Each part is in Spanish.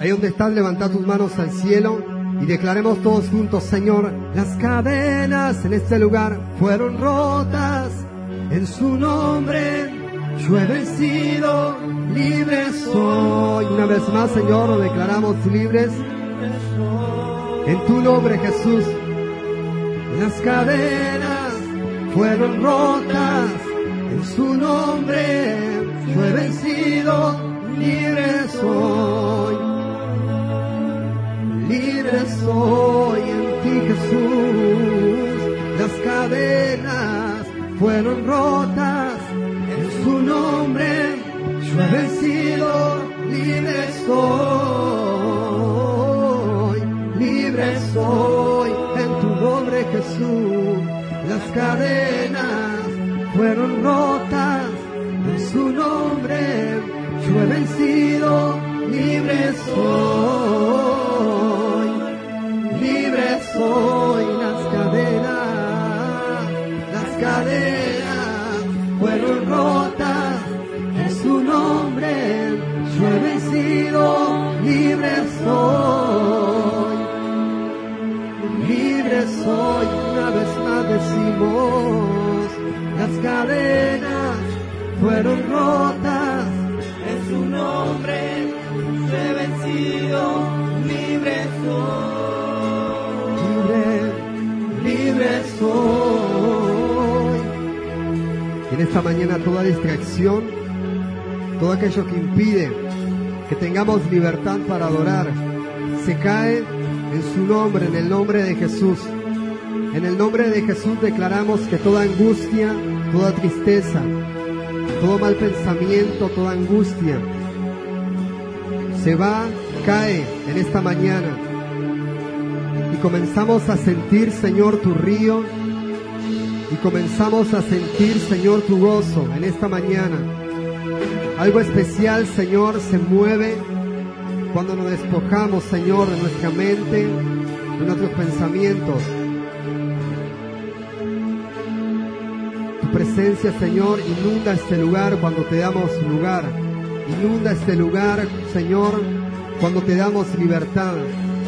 Ahí donde estás, levanta tus manos al cielo y declaremos todos juntos, Señor, las cadenas en este lugar fueron rotas en su nombre. Yo he vencido, libre soy. Una vez más, Señor, lo declaramos libres. En tu nombre, Jesús, las cadenas fueron rotas en su nombre. Yo he vencido, libre soy. Libre soy en ti, Jesús. Las cadenas fueron rotas en su nombre. Yo he vencido, libre soy. Libre soy en tu nombre, Jesús. Las cadenas fueron rotas en su nombre. Yo he vencido, libre soy, soy. Las cadenas, las cadenas fueron rotas en su nombre. Yo he vencido, libre soy, libre soy. Una vez más decimos, las cadenas fueron rotas esta mañana toda distracción, todo aquello que impide que tengamos libertad para adorar, se cae en su nombre, en el nombre de Jesús. En el nombre de Jesús declaramos que toda angustia, toda tristeza, todo mal pensamiento, toda angustia, se va, cae en esta mañana. Y comenzamos a sentir, Señor, tu río. Y comenzamos a sentir, Señor, tu gozo en esta mañana. Algo especial, Señor, se mueve cuando nos despojamos, Señor, de nuestra mente, de nuestros pensamientos. Tu presencia, Señor, inunda este lugar cuando te damos lugar. Inunda este lugar, Señor, cuando te damos libertad.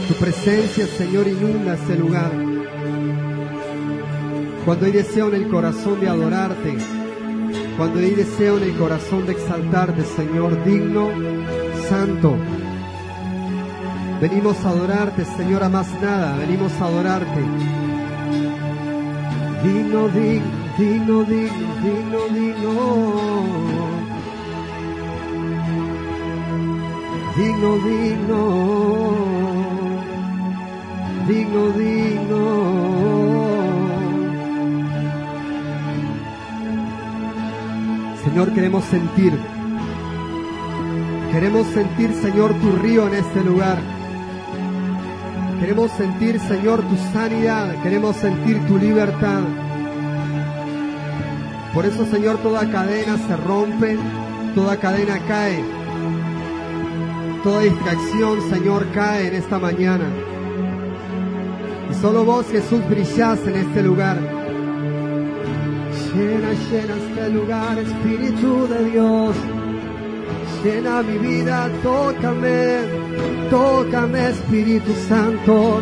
Tu presencia, Señor, inunda este lugar. Cuando hay deseo en el corazón de adorarte, cuando hay deseo en el corazón de exaltarte, Señor, digno, santo. Venimos a adorarte, Señor, a más nada, venimos a adorarte. Digno, digno, digno, digno, digno, digno. Digno, digno. Digno, digno. Señor, queremos sentir. Queremos sentir, Señor, tu río en este lugar. Queremos sentir, Señor, tu sanidad. Queremos sentir tu libertad. Por eso, Señor, toda cadena se rompe, toda cadena cae. Toda distracción, Señor, cae en esta mañana. Y solo vos, Jesús, brillás en este lugar. Llena, llena este lugar, Espíritu de Dios. Llena mi vida, tócame, tócame, Espíritu Santo.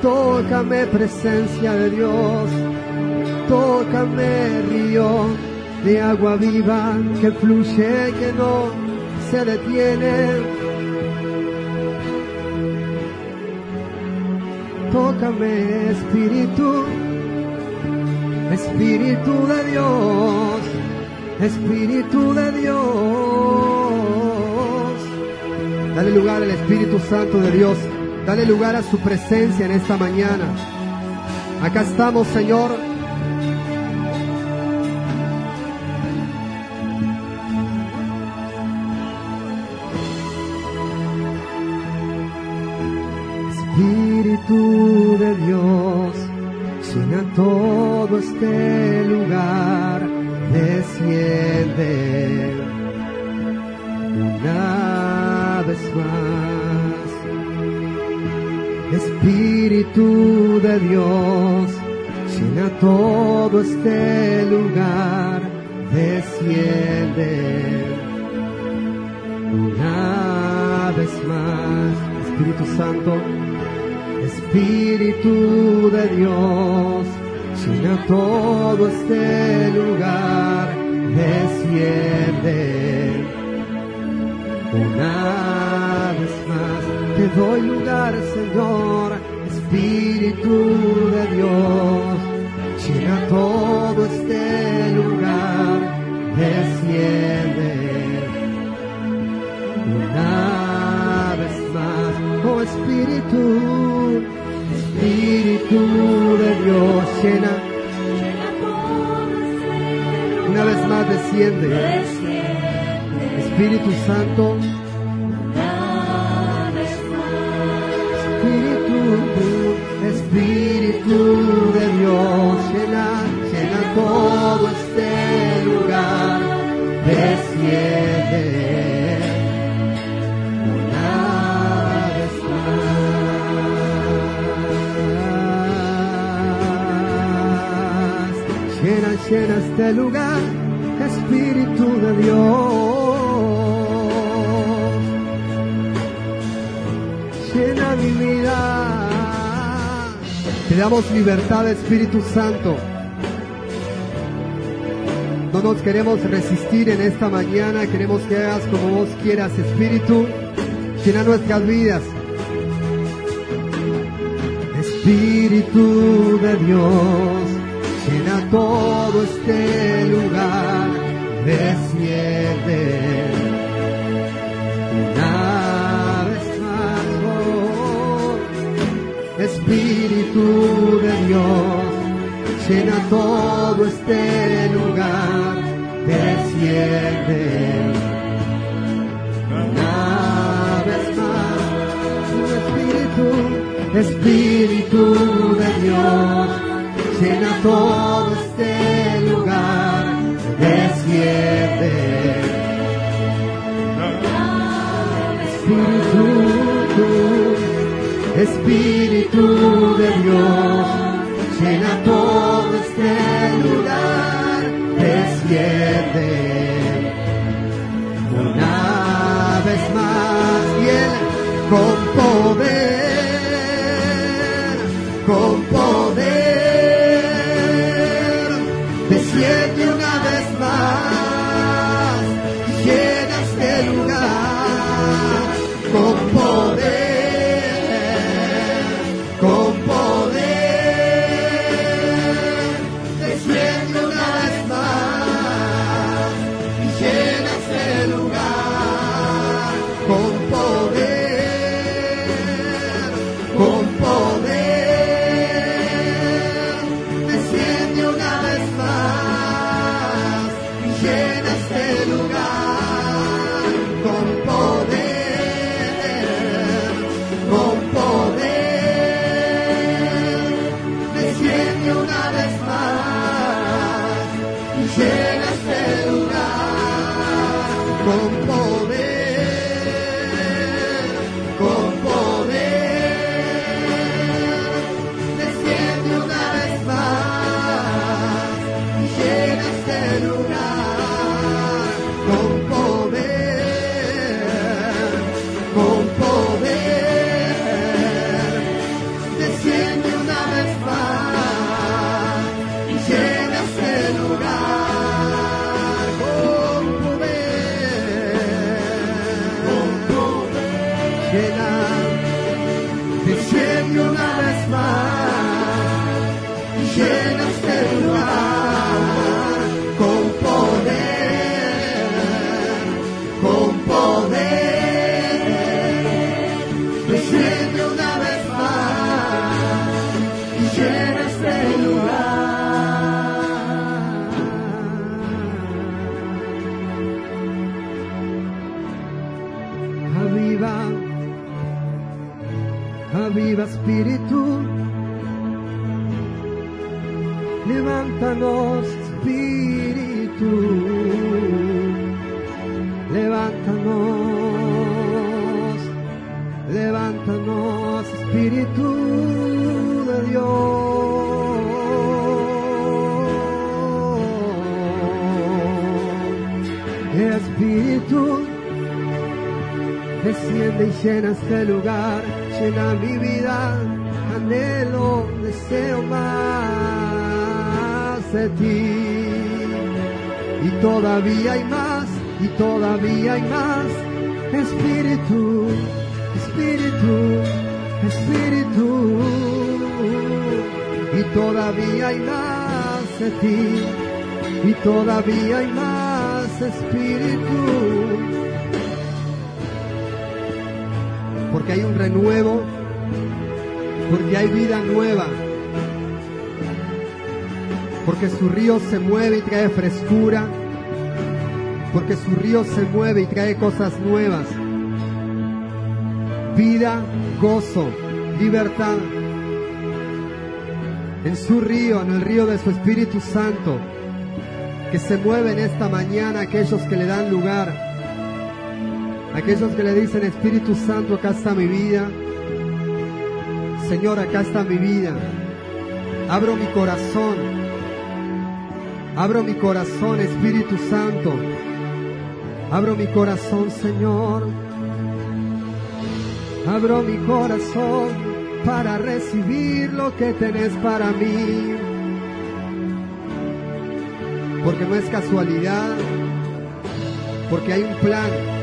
Tócame, presencia de Dios. Tócame, río de agua viva que fluye, que no se detiene. Tócame, Espíritu, Espíritu de Dios, Espíritu de Dios. Dale lugar al Espíritu Santo de Dios, dale lugar a su presencia en esta mañana. Acá estamos, Señor. Dios, llena todo este lugar, desciende una vez más. Espíritu Santo, Espíritu de Dios, llena todo este lugar, desciende. Una vez más te doy lugar, Señor, Espíritu de Dios, llena todo este lugar, desciende. Una vez más, oh Espíritu, Espíritu de Dios, llena. Una vez más desciende. Espíritu Santo, llena, este lugar, Espíritu de Dios llena mi vida. Te damos libertad, Espíritu Santo. No nos queremos resistir en esta mañana, queremos que hagas como vos quieras, Espíritu. Llena nuestras vidas. Espíritu de Dios, todo este lugar, desciende. Una vez más, oh, Espíritu de Dios, llena todo este lugar, desciende. Una vez más, tu Espíritu, Espíritu de Dios, llena todo este lugar, desciende. Espíritu, Espíritu de Dios, llena todo este lugar, desciende. Una vez más, y con poder, Desciende y llena este lugar, llena mi vida, anhelo, deseo más de ti. Y todavía hay más, y todavía hay más, Espíritu, Espíritu, Espíritu. Y todavía hay más de ti, y todavía hay más, Espíritu. Porque hay un renuevo, porque hay vida nueva, porque su río se mueve y trae frescura, porque su río se mueve y trae cosas nuevas, vida, gozo, libertad. En su río, en el río de su Espíritu Santo, que se mueve en esta mañana aquellos que le dan lugar Aquellos que le dicen, Espíritu Santo, acá está mi vida. Señor, acá está mi vida. Abro mi corazón. Abro mi corazón, Espíritu Santo. Abro mi corazón, Señor. Abro mi corazón para recibir lo que tenés para mí. Porque no es casualidad, porque hay un plan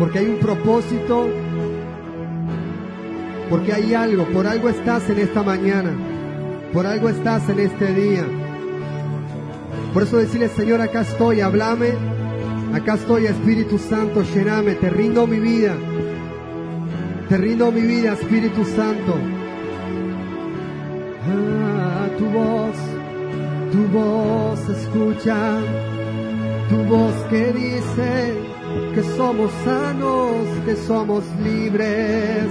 porque hay un propósito, porque hay algo, por algo estás en esta mañana, por algo estás en este día. Por eso decirle, Señor, acá estoy, háblame, acá estoy, Espíritu Santo, llename, te rindo mi vida, te rindo mi vida, Espíritu Santo. Ah, tu voz, tu voz escucha, tu voz que dice, que somos sanos, que somos libres.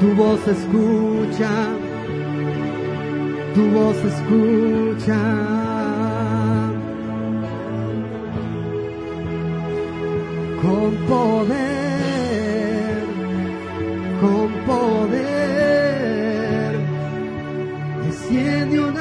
Tu voz escucha, tu voz escucha. Con poder, con poder, desciende una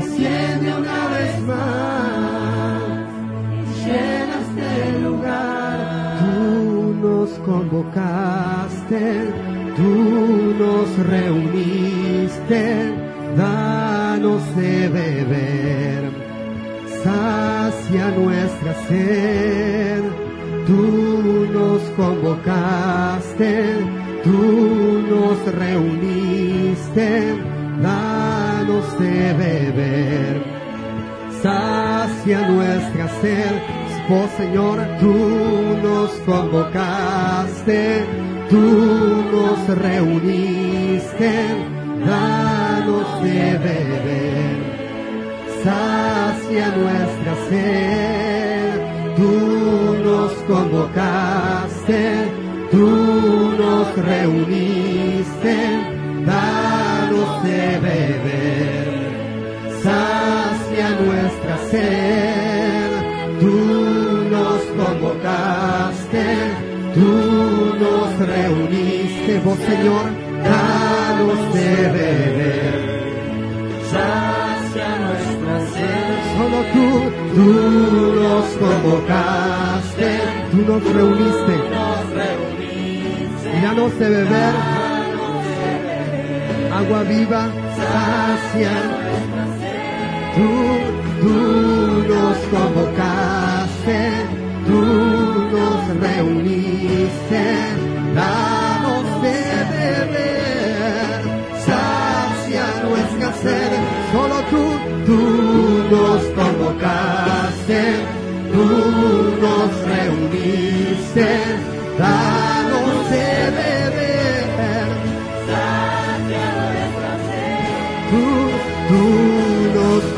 desciende una vez más, llena este lugar. Tú nos convocaste, tú nos reuniste, danos de beber, sacia nuestra sed. Tú nos convocaste, tú nos reuniste, danos Oh Señor, tú nos convocaste, tú nos reuniste, danos de beber, sacia nuestra sed, tú nos convocaste, tú nos reuniste, danos de beber, sacia nuestra sed, tú nos convocaste, tú nos reuniste, vos Señor, danos de beber, sacia nuestra sed. solo tú, tú nos convocaste, tú nos reuniste, Nos reuniste, y danos de beber, agua viva, sacia, tú, tú nos convocaste, tú nos reuniste, danos de beber, sacia nuestra sed, solo tú, tú nos convocaste, tú nos reuniste,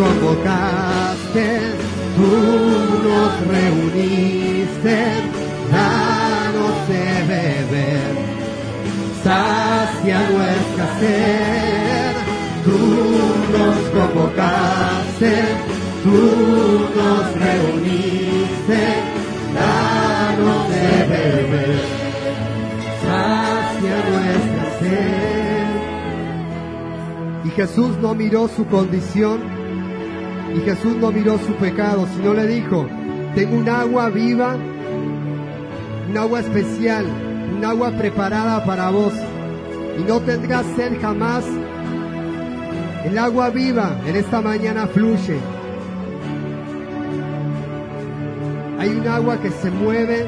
convocaste, tú nos reuniste, danos de beber, sacia nuestra sed, tú nos convocaste, tú nos reuniste, danos de beber, sacia nuestra sed. Y Jesús no miró su condición, y Jesús no miró su pecado, sino le dijo, tengo un agua viva, un agua especial, un agua preparada para vos, y no tendrás sed jamás. El agua viva en esta mañana fluye. Hay un agua que se mueve,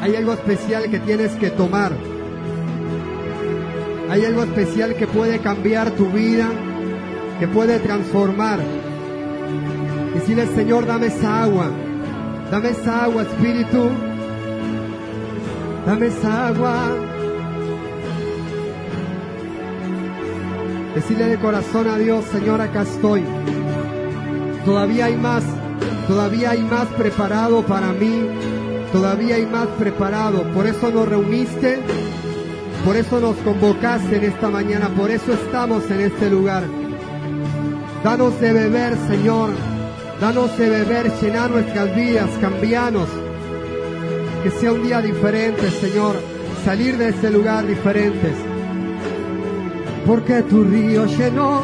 hay algo especial que tienes que tomar. Hay algo especial que puede cambiar tu vida, que puede transformar. Decirle, Señor, dame esa agua. Dame esa agua, Espíritu. Dame esa agua. Decirle de corazón a Dios, Señor, acá estoy. Todavía hay más. Todavía hay más preparado para mí. Todavía hay más preparado. Por eso nos reuniste. Por eso nos convocaste en esta mañana, por eso estamos en este lugar. Danos de beber, Señor. Danos de beber, llenar nuestras vidas, cambianos. Que sea un día diferente, Señor. Salir de este lugar diferentes. Porque tu río llenó.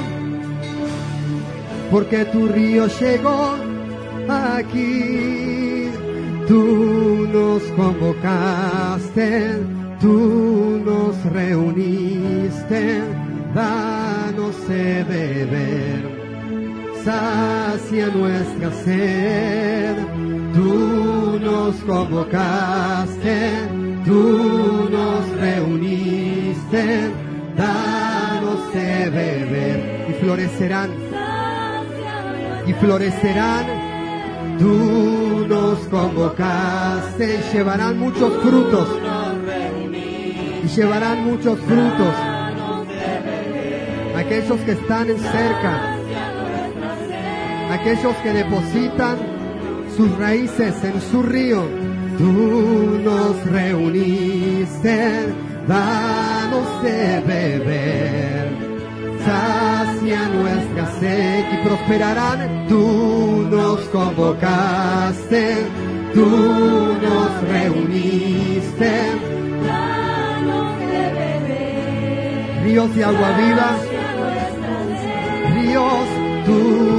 Porque tu río llegó aquí. Tú nos convocaste tú nos reuniste, danos de beber, sacia nuestra sed, tú nos convocaste, tú nos reuniste, danos de beber, y florecerán, y florecerán, tú nos convocaste, y llevarán muchos frutos. Y llevarán muchos frutos. Aquellos que están cerca, aquellos que depositan sus raíces en su río, tú nos reuniste, danos de beber, sacia nuestra sed y prosperarán, tú nos convocaste, tú nos reuniste. Ríos de agua viva, ríos, tú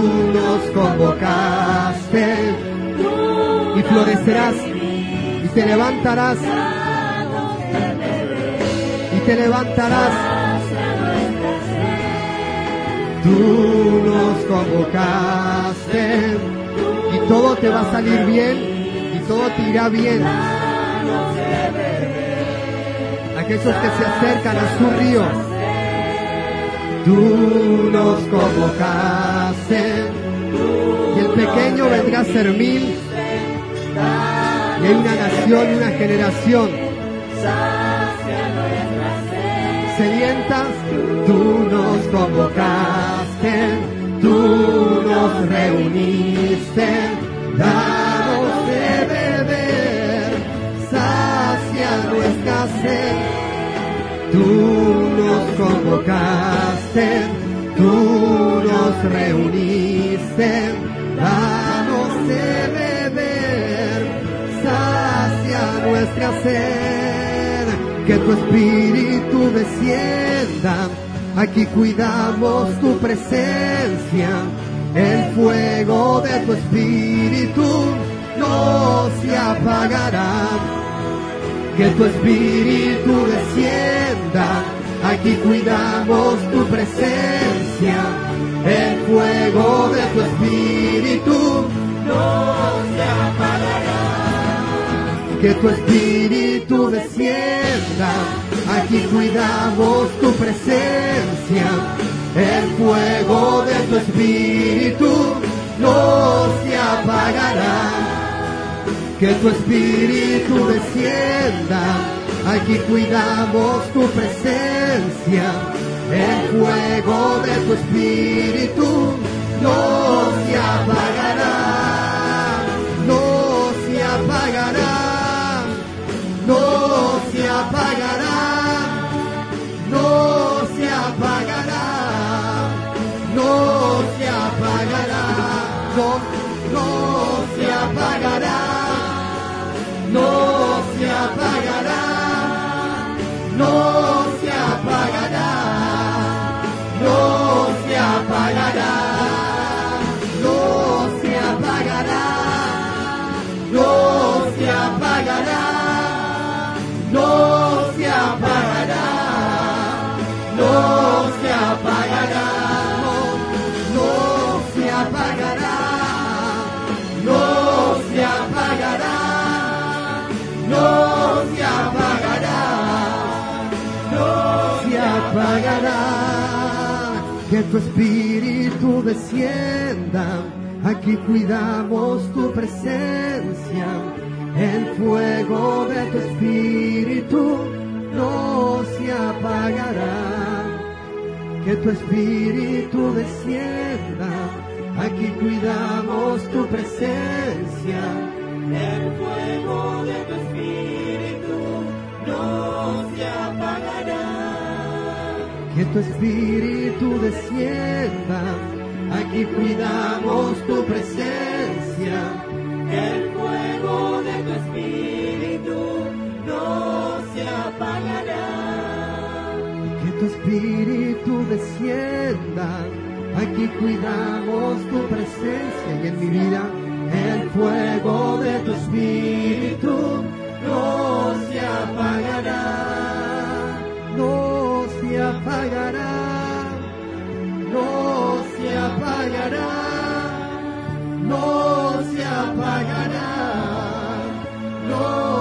convocaste y florecerás y te levantarás y te levantarás. Tú nos convocaste y todo te va a salir bien y todo te irá bien. Aquellos que se acercan a su río, tú nos convocaste. Pequeño vendrá a ser mil. Y hay una nación y una generación sedientas, tú nos convocaste, tú nos reuniste, danos de beber, sacia nuestra sed. Tú nos convocaste, tú nos reuniste, danos de beber, sacia nuestra sed, que tu espíritu descienda, aquí cuidamos tu presencia, el fuego de tu espíritu no se apagará. Que tu espíritu descienda, aquí cuidamos tu presencia, el fuego de tu espíritu no se apagará. Que tu espíritu descienda, aquí cuidamos tu presencia, el fuego de tu espíritu no se apagará. Que tu espíritu descienda, aquí cuidamos tu presencia, el fuego de tu espíritu no se apagará, no se apagará, no se apagará, no se apagará, no se apagará, no, no Que tu espíritu descienda, aquí cuidamos tu presencia, el fuego de tu espíritu no se apagará. Que tu espíritu descienda, aquí cuidamos tu presencia el fuego de tu espíritu no se apagará. Tu espíritu descienda, aquí cuidamos tu presencia. El fuego de tu espíritu no se apagará. Que tu espíritu descienda, aquí cuidamos tu presencia y en mi vida el fuego de tu espíritu no se apagará, no se apagará, no se apagará, no se apagará, no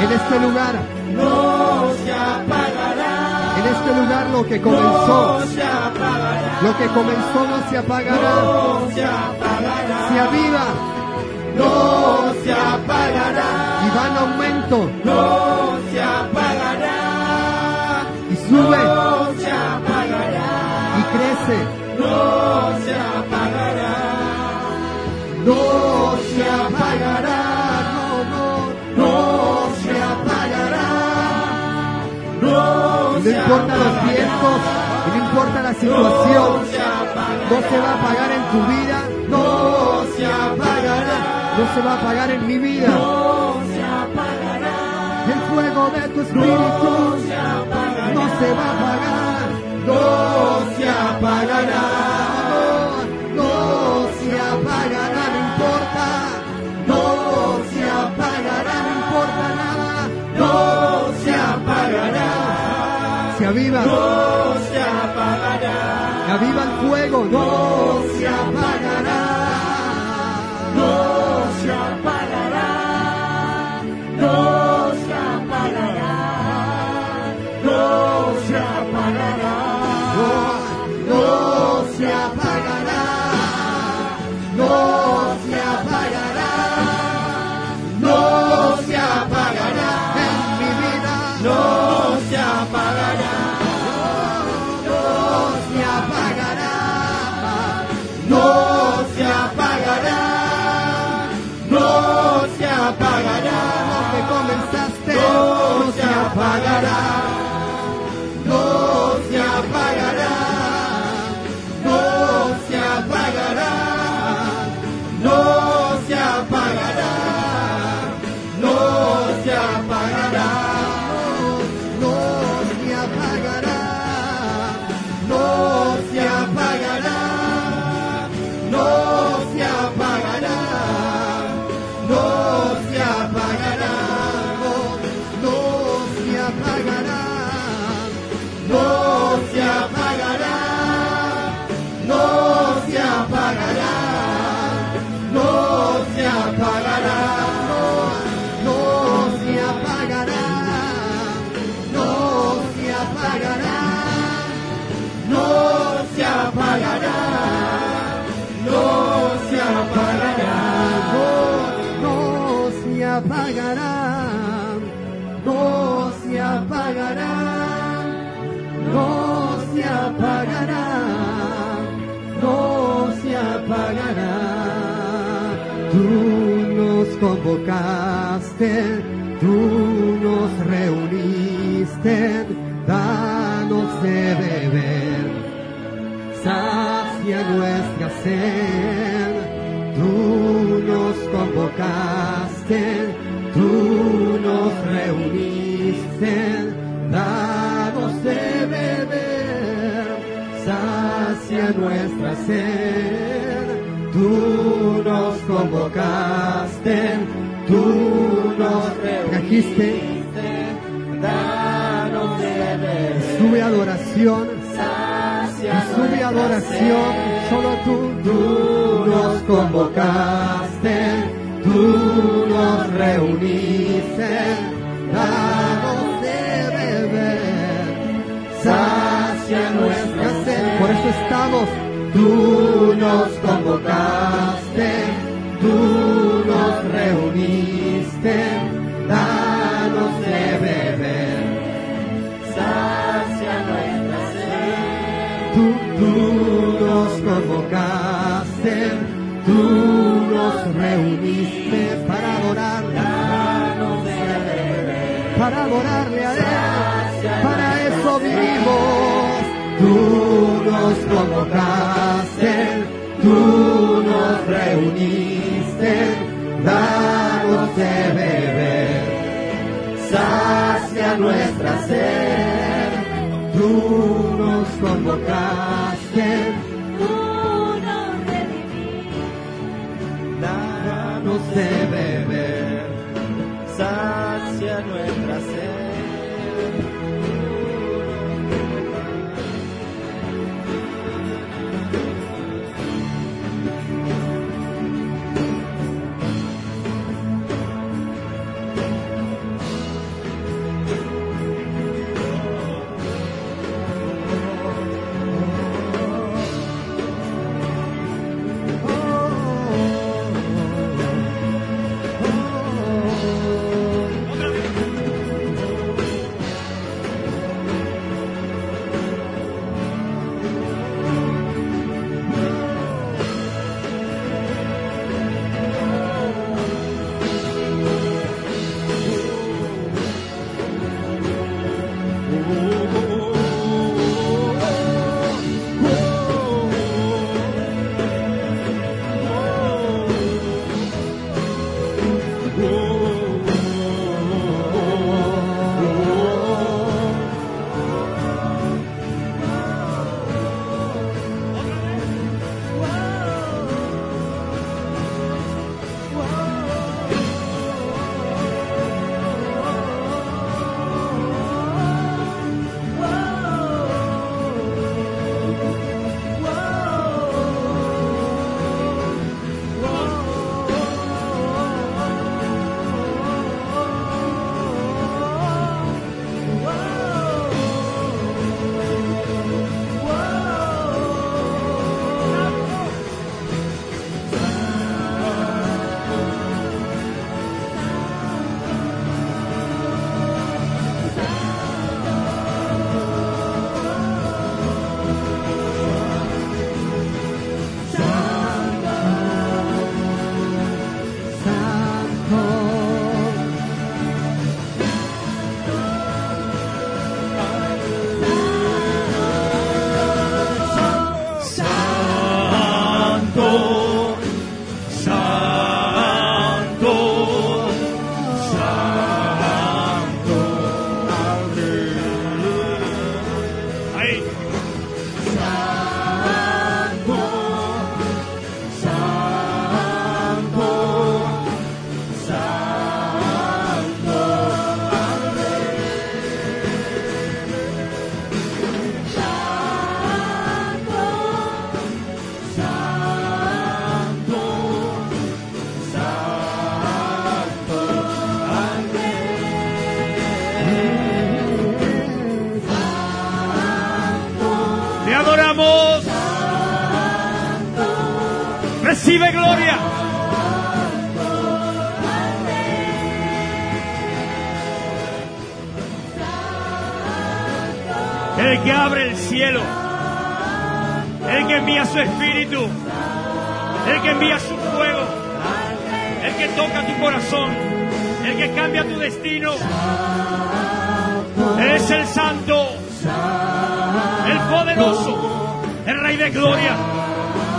En este lugar. No se apagará. En este lugar lo que comenzó. No se apagará. Lo que comenzó no se apagará. No se apagará. Se aviva No se apagará. y va en aumento No se apagará. y sube No se apagará. y crece. No se apagará. No No importa los vientos no importa la situación. No se va a apagar en tu vida. No se apagará. No se va a apagar en mi vida. No se apagará. El fuego de tu espíritu no se va a apagar, No se apagará. no se apagará, no importa, no se apagará, aviva, No se apagará. aviva el fuego, no se apagará. Apagará, no se apagará, no se apagará. Tú nos convocaste, tú nos reuniste, danos de beber sacia nuestra sed. Tú nos convocaste, tú nos reuniste, danos de beber, sacia nuestra sed. Tú nos convocaste, tú nos trajiste, Danos de beber. sube adoración, Sacia sube adoración, solo tú, tú nos convocaste, tú nos convocaste, tú nos reuniste, danos de beber. Sacia nuestra sed. Tú, tú nos convocaste, tú nos reuniste para adorarle, Danos de beber. para adorarle a Él, para eso vivimos. Tú nos convocaste, tú nos reuniste, danos de beber, sacia nuestra sed. Tú nos convocaste, Recibe gloria. El que abre el cielo. El que envía su espíritu. El que envía su fuego. El que toca tu corazón. El que cambia tu destino. Es el santo. El poderoso. El rey de gloria.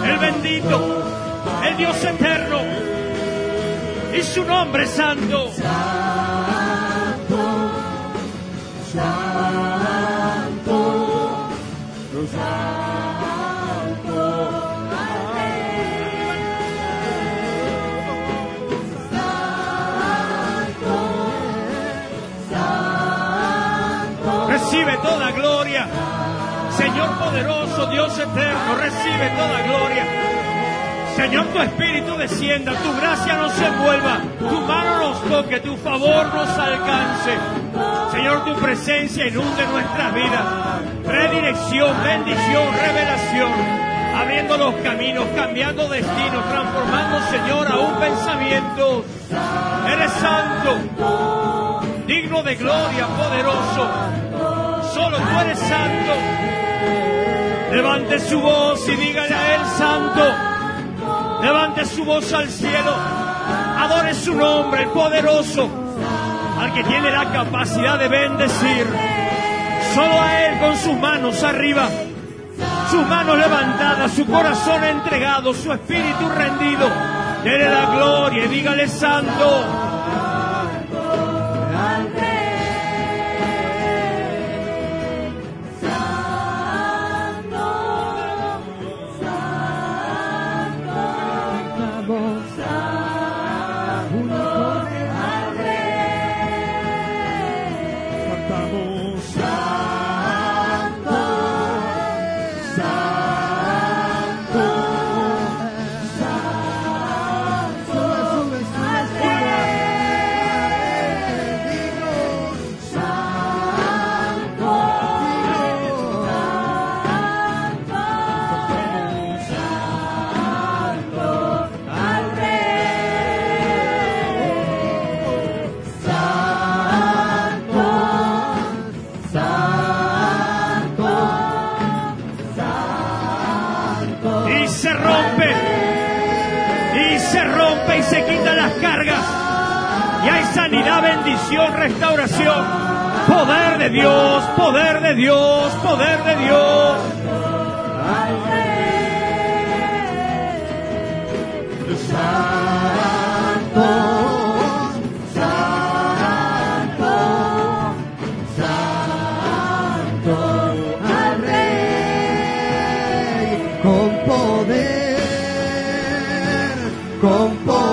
El bendito. Dios eterno. Y su nombre es santo. Recibe toda gloria. Señor poderoso, Dios eterno, recibe toda gloria. Señor, tu espíritu descienda, tu gracia nos envuelva, tu mano nos toque, tu favor nos alcance. Señor, tu presencia inunde nuestras vidas. Redirección, bendición, revelación. Abriendo los caminos, cambiando destinos, transformando, Señor, aún pensamientos. Eres santo, digno de gloria, poderoso. Solo tú eres santo. Levante su voz y dígale a Él santo. Levante su voz al cielo. Adore su nombre, el poderoso. Al que tiene la capacidad de bendecir. Solo a Él con sus manos arriba. Sus manos levantadas, su corazón entregado, su espíritu rendido. Dele la gloria y dígale santo.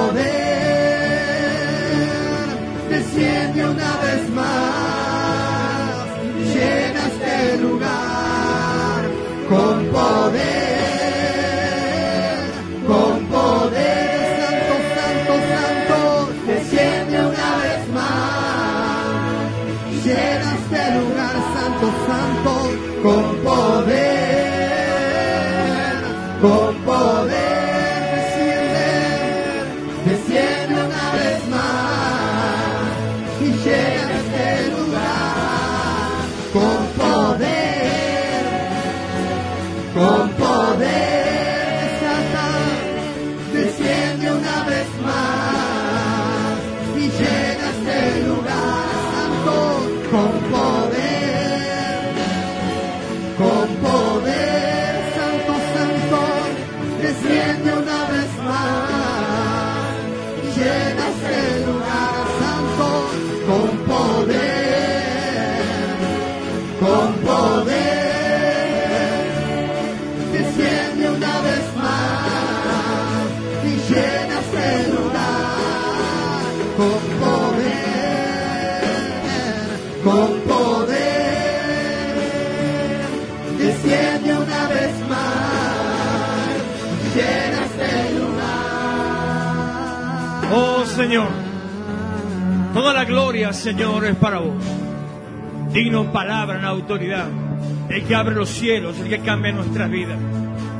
Con Señor, toda la gloria, Señor, es para vos. Digno en palabra, en autoridad. el que abre los cielos, el que cambia nuestras vidas.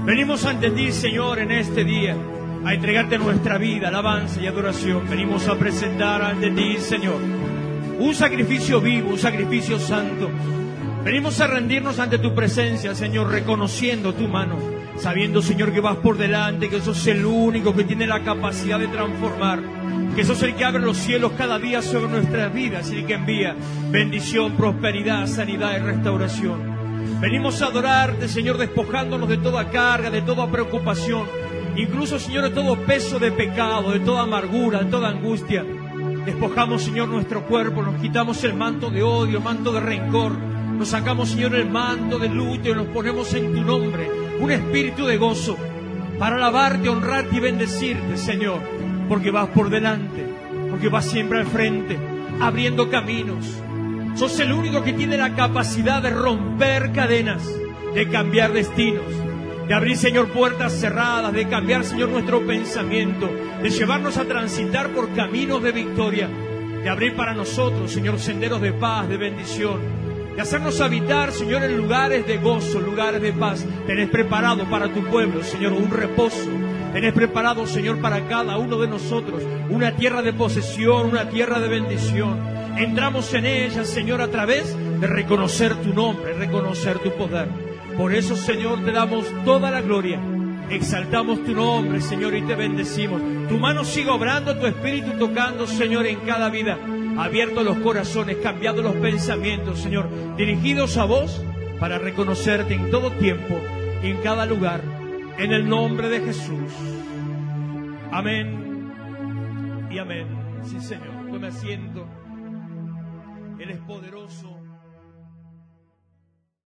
Venimos ante ti, Señor, en este día, a entregarte nuestra vida, alabanza y adoración. Venimos a presentar ante ti, Señor, un sacrificio vivo, un sacrificio santo. Venimos a rendirnos ante tu presencia, Señor, reconociendo tu mano, sabiendo, Señor, que vas por delante, que sos el único que tiene la capacidad de transformar, que sos el que abre los cielos cada día sobre nuestras vidas y el que envía bendición, prosperidad, sanidad y restauración. Venimos a adorarte, Señor, despojándonos de toda carga, de toda preocupación, incluso, Señor, de todo peso de pecado, de toda amargura, de toda angustia. Despojamos, Señor, nuestro cuerpo, nos quitamos el manto de odio, manto de rencor, nos sacamos, Señor, el manto de luto y nos ponemos en tu nombre un espíritu de gozo para alabarte, honrarte y bendecirte, Señor, porque vas por delante, porque vas siempre al frente, abriendo caminos. Sos el único que tiene la capacidad de romper cadenas, de cambiar destinos, de abrir, Señor, puertas cerradas, de cambiar, Señor, nuestro pensamiento, de llevarnos a transitar por caminos de victoria, de abrir para nosotros, Señor, senderos de paz, de bendición, de hacernos habitar, Señor, en lugares de gozo, lugares de paz. Tenés preparado para tu pueblo, Señor, un reposo. Tenés preparado, Señor, para cada uno de nosotros una tierra de posesión, una tierra de bendición. Entramos en ella, Señor, a través de reconocer tu nombre, reconocer tu poder. Por eso, Señor, te damos toda la gloria. Exaltamos tu nombre, Señor, y te bendecimos. Tu mano sigue obrando, tu espíritu tocando, Señor, en cada vida. Abierto los corazones, cambiando los pensamientos, Señor, dirigidos a vos para reconocerte en todo tiempo y en cada lugar. En el nombre de Jesús. Amén y amén. Sí, Señor. Tome asiento. Él es poderoso.